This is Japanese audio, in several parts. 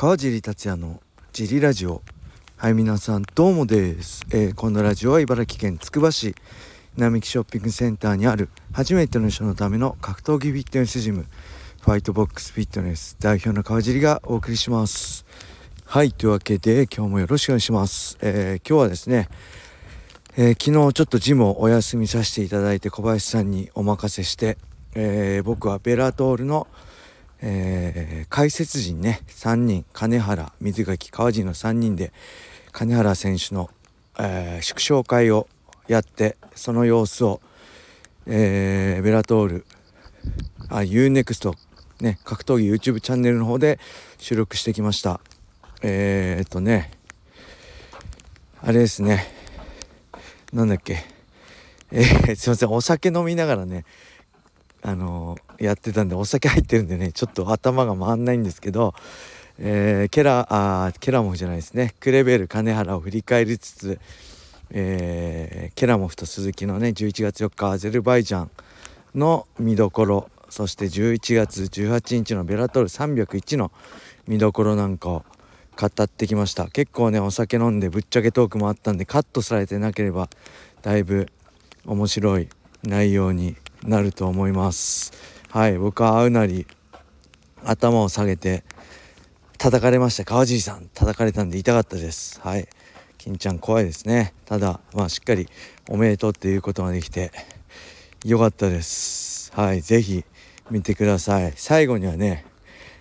川尻達也のジリラジオ。はい皆さんどうもです、えー、このラジオは茨城県つくば市並木ショッピングセンターにある初めての人のための格闘技フィットネスジムファイトボックスフィットネス代表の川尻がお送りします。はいというわけで今日もよろしくお願いします、えー、今日はですねえー、昨日ちょっとジムをお休みさせていただいて小林さんにお任せして、えー、僕はベラトールのえー、解説陣ね3人金原水垣川地の3人で金原選手の、えー、祝勝会をやってその様子を、えー、ベラトールあ UNEXT ね格闘技 YouTube チャンネルの方で収録してきました。えー、っとねあれですねなんだっけ。えー、すいませんお酒飲みながらねあのー、やってたんでお酒入ってるんでねちょっと頭が回んないんですけど、えー、ケラあケラモフじゃないですね。クレベル金原を振り返りつつ、えー、ケラモフと鈴木のね11月4日アゼルバイジャンの見どころそして11月18日のベラトル301の見どころなんかを語ってきました。結構ねお酒飲んでぶっちゃけトークもあったんでカットされてなければだいぶ面白い内容になると思います。はい僕は会うなり頭を下げて叩かれました。川尻さん叩かれたんで痛かったです。はい。金ちゃん怖いですね。ただまあしっかりおめでとうっていうことができてよかったです。はい是非見てください。最後にはね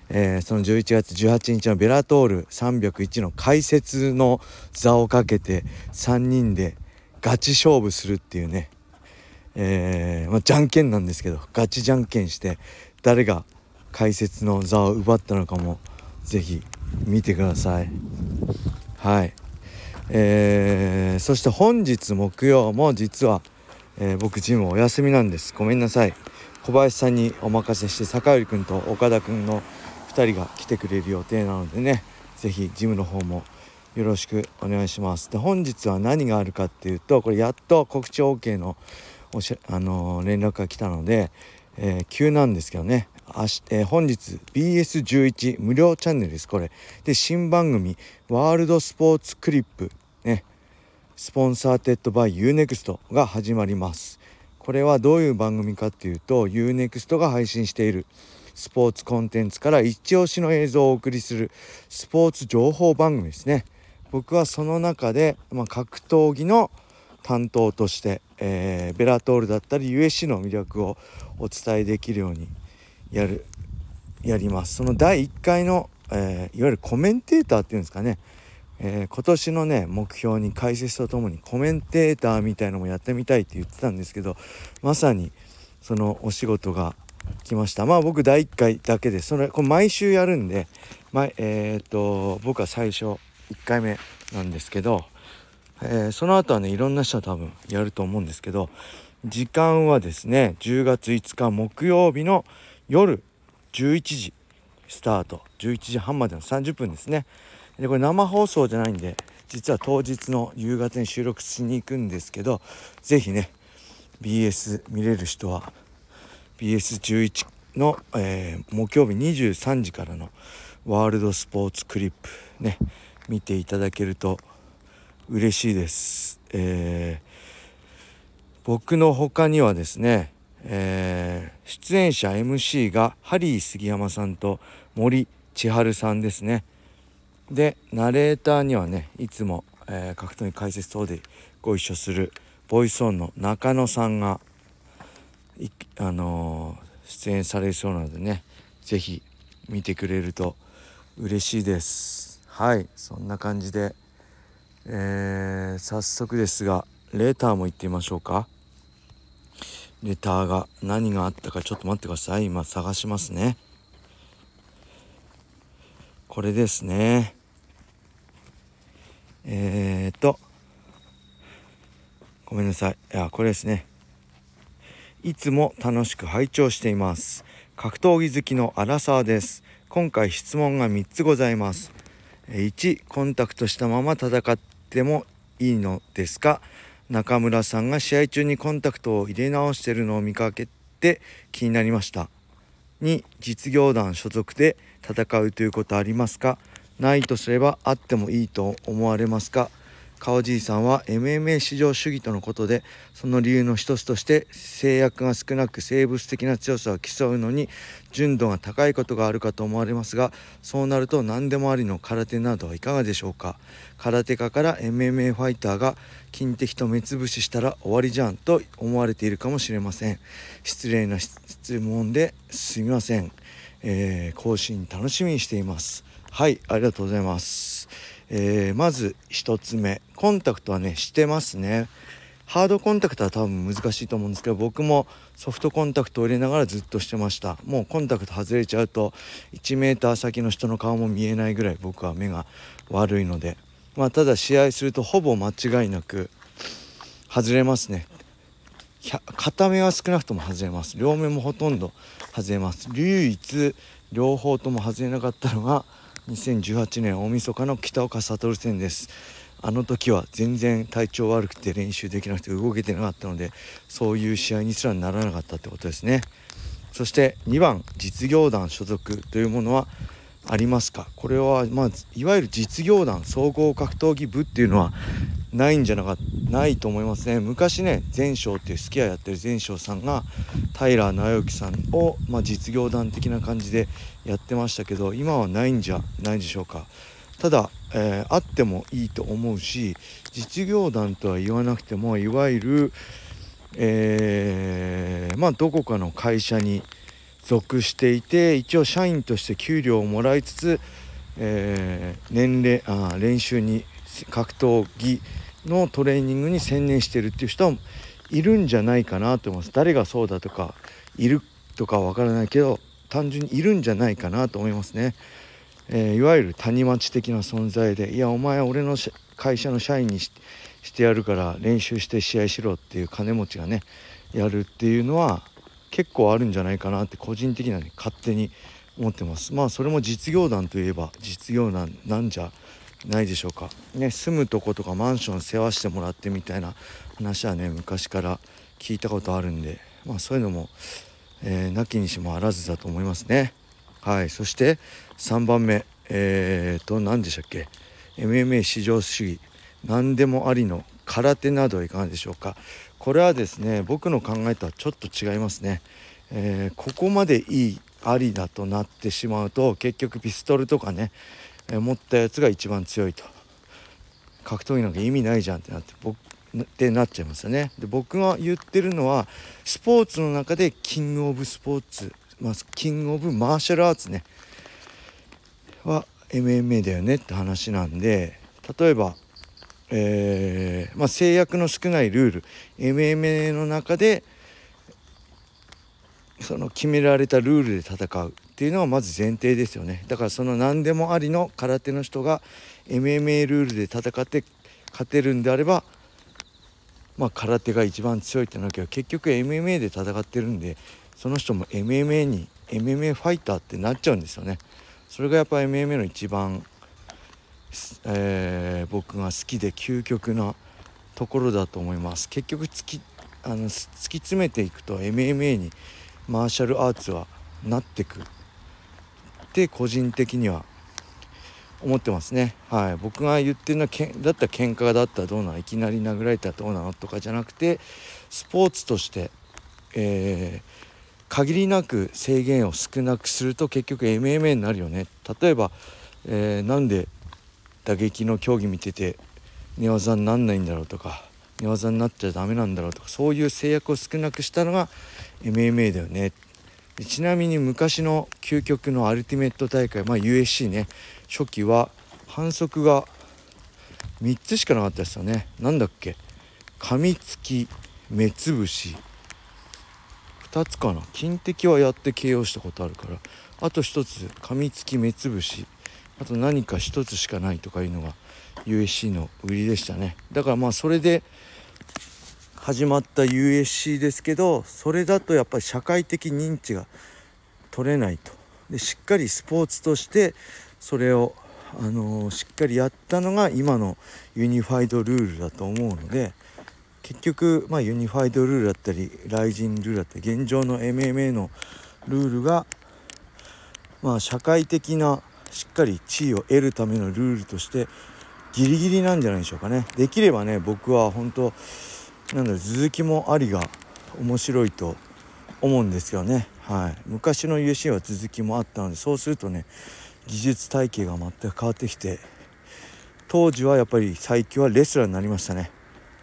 えー、その11月18日のベラトール301の解説の座をかけて3人でガチ勝負するっていうねえー、まあ、じゃんけんなんですけどガチじゃんけんして誰が解説の座を奪ったのかも是非見てください。はい。えー、そして本日木曜も実は、えー、僕ジムお休みなんです。ごめんなさい。小林さんにお任せして坂寄君と岡田君の2人が来てくれる予定なのでね是非ジムの方もよろしくお願いします。で本日は何があるかっていうとこれやっと告知 OK のおしあの、連絡が来たので、えー、急なんですけどね。明日、えー、本日 BS11 無料チャンネルですこれ。で新番組「ワールドスポーツクリップ」ね。 sponsored by U-NEXT が始まります。これはどういう番組かっていうと UNEXT が配信しているスポーツコンテンツから一押しの映像をお送りするスポーツ情報番組ですね。僕はその中で、まあ、格闘技の担当として、えー、ベラトールだったり USC の魅力をお伝えできるようにやるやります。その第1回の、えー、いわゆるコメンテーターっていうんですかね、えー、今年のね目標に解説とともにコメンテーターみたいのもやってみたいって言ってたんですけどまさにそのお仕事が来ました。まあ僕第1回だけでそれこれ毎週やるんで、まえー、っと僕は最初1回目なんですけどえー、その後はねいろんな人は多分やると思うんですけど時間はですね10月5日木曜日の夜11時スタート。11時半までの30分ですね。でこれ生放送じゃないんで実は当日の夕方に収録しに行くんですけど是非ね BS 見れる人は BS11 の、えー、木曜日23時からのワールドスポーツクリップね見ていただけると嬉しいです。えー、僕の他にはですね、えー、出演者 MC がハリー杉山さんと森千春さんですね。でナレーターにはねいつも、えー、格闘技解説等でご一緒するボイスオンの中野さんがあのー、出演されそうなのでね是非見てくれると嬉しいですはいそんな感じでえー、早速ですがレターも行ってみましょうか。レターが何があったかちょっと待ってください。今探しますね。これですね。えー、っとごめんなさい。いやこれですね。いつも楽しく拝聴しています。格闘技好きの荒沢です。今回質問が3つございます。1コンタクトしたまま戦ってもいいのですか？中村さんが試合中にコンタクトを入れ直してるのを見かけて気になりました。2実業団所属で戦うということありますか？ないとすればあってもいいと思われますか？川爺さんは MMA 至上主義とのことでその理由の一つとして制約が少なく生物的な強さを競うのに純度が高いことがあるかと思われますがそうなると何でもありの空手などはいかがでしょうか。空手家から MMA ファイターが金敵と目つぶししたら終わりじゃんと思われているかもしれません。失礼な質問ですみません、えー、更新楽しみにしています。はいありがとうございます。えー、まず1つ目コンタクトはねしてますね。ハードコンタクトは多分難しいと思うんですけど僕もソフトコンタクトを入れながらずっとしてました。もうコンタクト外れちゃうと 1m 先の人の顔も見えないぐらい僕は目が悪いので。まあただ試合するとほぼ間違いなく外れますね。片目は少なくとも外れます。両目もほとんど外れます。唯一両方とも外れなかったのが2018年大晦日の北岡悟戦です。あの時は全然体調悪くて練習できなくて動けてなかったのでそういう試合にすらならなかったってことですね。そして2番実業団所属というものはありますか？これはまあいわゆる実業団総合格闘技部っていうのはないんじゃなかないと思いますね昔ね前哨っていうスキヤやってる前哨さんが平直之さんを、まあ、実業団的な感じでやってましたけど今はないんじゃないでしょうか。ただ、えー、あってもいいと思うし実業団とは言わなくてもいわゆる、えー、まあどこかの会社に属していて一応社員として給料をもらいつつ、えー、年齢あ練習に格闘技のトレーニングに専念してるっていう人はいるんじゃないかなと思います。誰がそうだとかいるとかは分からないけど単純にいるんじゃないかなと思いますね、えー、いわゆる谷町的な存在でいやお前俺の会社の社員にしてやるから練習して試合しろっていう金持ちがねやるっていうのは結構あるんじゃないかなって個人的にはね勝手に思ってます。まあそれも実業団といえば実業団なんじゃないでしょうか、ね、住むとことかマンション世話してもらってみたいな話はね昔から聞いたことあるんで、まあ、そういうのも、えー、なきにしもあらずだと思いますね。はいそして3番目えー、と何でしたっけ。MMA 至上主義。何でもありの空手などはいかがでしょうか。これはですね僕の考えとはちょっと違いますね、えー、ここまでいいありだとなってしまうと結局ピストルとかね持ったやつが一番強いと。格闘技なんか意味ないじゃんってなって僕ってなっちゃいますよね。で僕が言ってるのはスポーツの中でキングオブスポーツ、まあ、キングオブマーシャルアーツね。は MMA だよねって話なんで例えば、えー、まあ、制約の少ないルール。MMA の中でその決められたルールで戦う。っていうのはまず前提ですよね。だからその何でもありの空手の人が MMA ルールで戦って勝てるんであればまあ空手が一番強いってなきゃ結局 MMA で戦ってるんでその人も MMA に MMA ファイターってなっちゃうんですよね。それがやっぱ MMA の一番、えー、僕が好きで究極なところだと思います。結局突きあの突き詰めていくと MMA にマーシャルアーツはなってく。って個人的には思ってますね。はい、僕が言ってるのはけだったら喧嘩だったらどうなの？いきなり殴られたらどうなの？とかじゃなくてスポーツとして、えー、限りなく制限を少なくすると結局 MMA になるよね。例えば、えー、なんで打撃の競技見てて寝技になんないんだろうとか寝技になっちゃダメなんだろうとかそういう制約を少なくしたのが MMA だよねちなみに昔の究極のアルティメット大会、まあ、USC ね初期は反則が3つしかなかったですよね。なんだっけ？噛みつき目つぶし。2つかな？金敵はやって KO したことあるから。あと1つ噛みつき目つぶし。あと何か1つしかないとかいうのが USC の売りでしたね。だからまあそれで始まった USC ですけどそれだとやっぱり社会的認知が取れないと。でしっかりスポーツとしてそれを、あのー、しっかりやったのが今のユニファイドルールだと思うので結局、まあ、ユニファイドルールだったりライジンルールだったり現状の MMA のルールが、まあ、社会的なしっかり地位を得るためのルールとしてギリギリなんじゃないでしょうかね。できればね僕は本当なんだ続きもありが面白いと思うんですよね。はい。昔の USC は続きもあったのでそうするとね技術体系が全く変わってきて当時はやっぱり最強はレスラーになりましたね。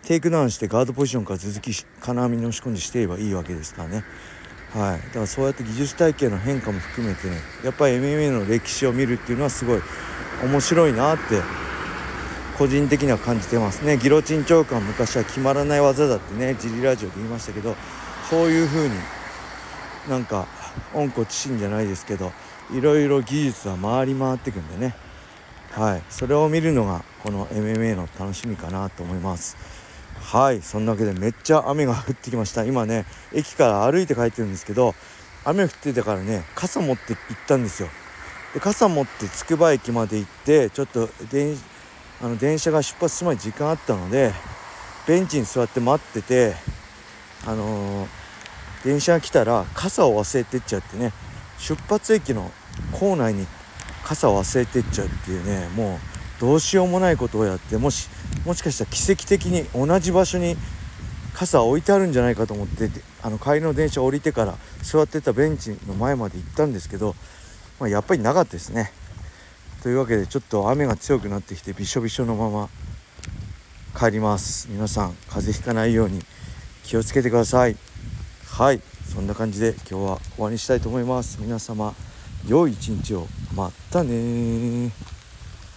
テイクダウンしてガードポジションから続き金網に押し込んでしていればいいわけですからね。はい、だからそうやって技術体系の変化も含めてねやっぱり MMA の歴史を見るっていうのはすごい面白いなって個人的には感じてますね。ギロチンチョークは昔は決まらない技だってねジリラジオで言いましたけどそういう風になんか温故知新じゃないですけどいろいろ技術は回り回っていくんでね。はい。それを見るのがこの MMA の楽しみかなと思います。はい。そんなわけでめっちゃ雨が降ってきました。今ね駅から歩いて帰ってるんですけど雨降ってたからね傘持って行ったんですよ。で傘持ってつくば駅まで行ってちょっと電車あの電車が出発する前に時間あったのでベンチに座って待っててあのー、電車が来たら傘を忘れてっちゃってね出発駅の構内に傘を忘れてっちゃうっていうねもうどうしようもないことをやってもしもしかしたら奇跡的に同じ場所に傘置いてあるんじゃないかと思ってあの帰りの電車降りてから座ってたベンチの前まで行ったんですけど、まあ、やっぱりなかったですね。というわけでちょっと雨が強くなってきてびしょびしょのまま帰ります。皆さん風邪ひかないように気をつけてください。はい。そんな感じで今日は終わりにしたいと思います。皆様良い一日を。またね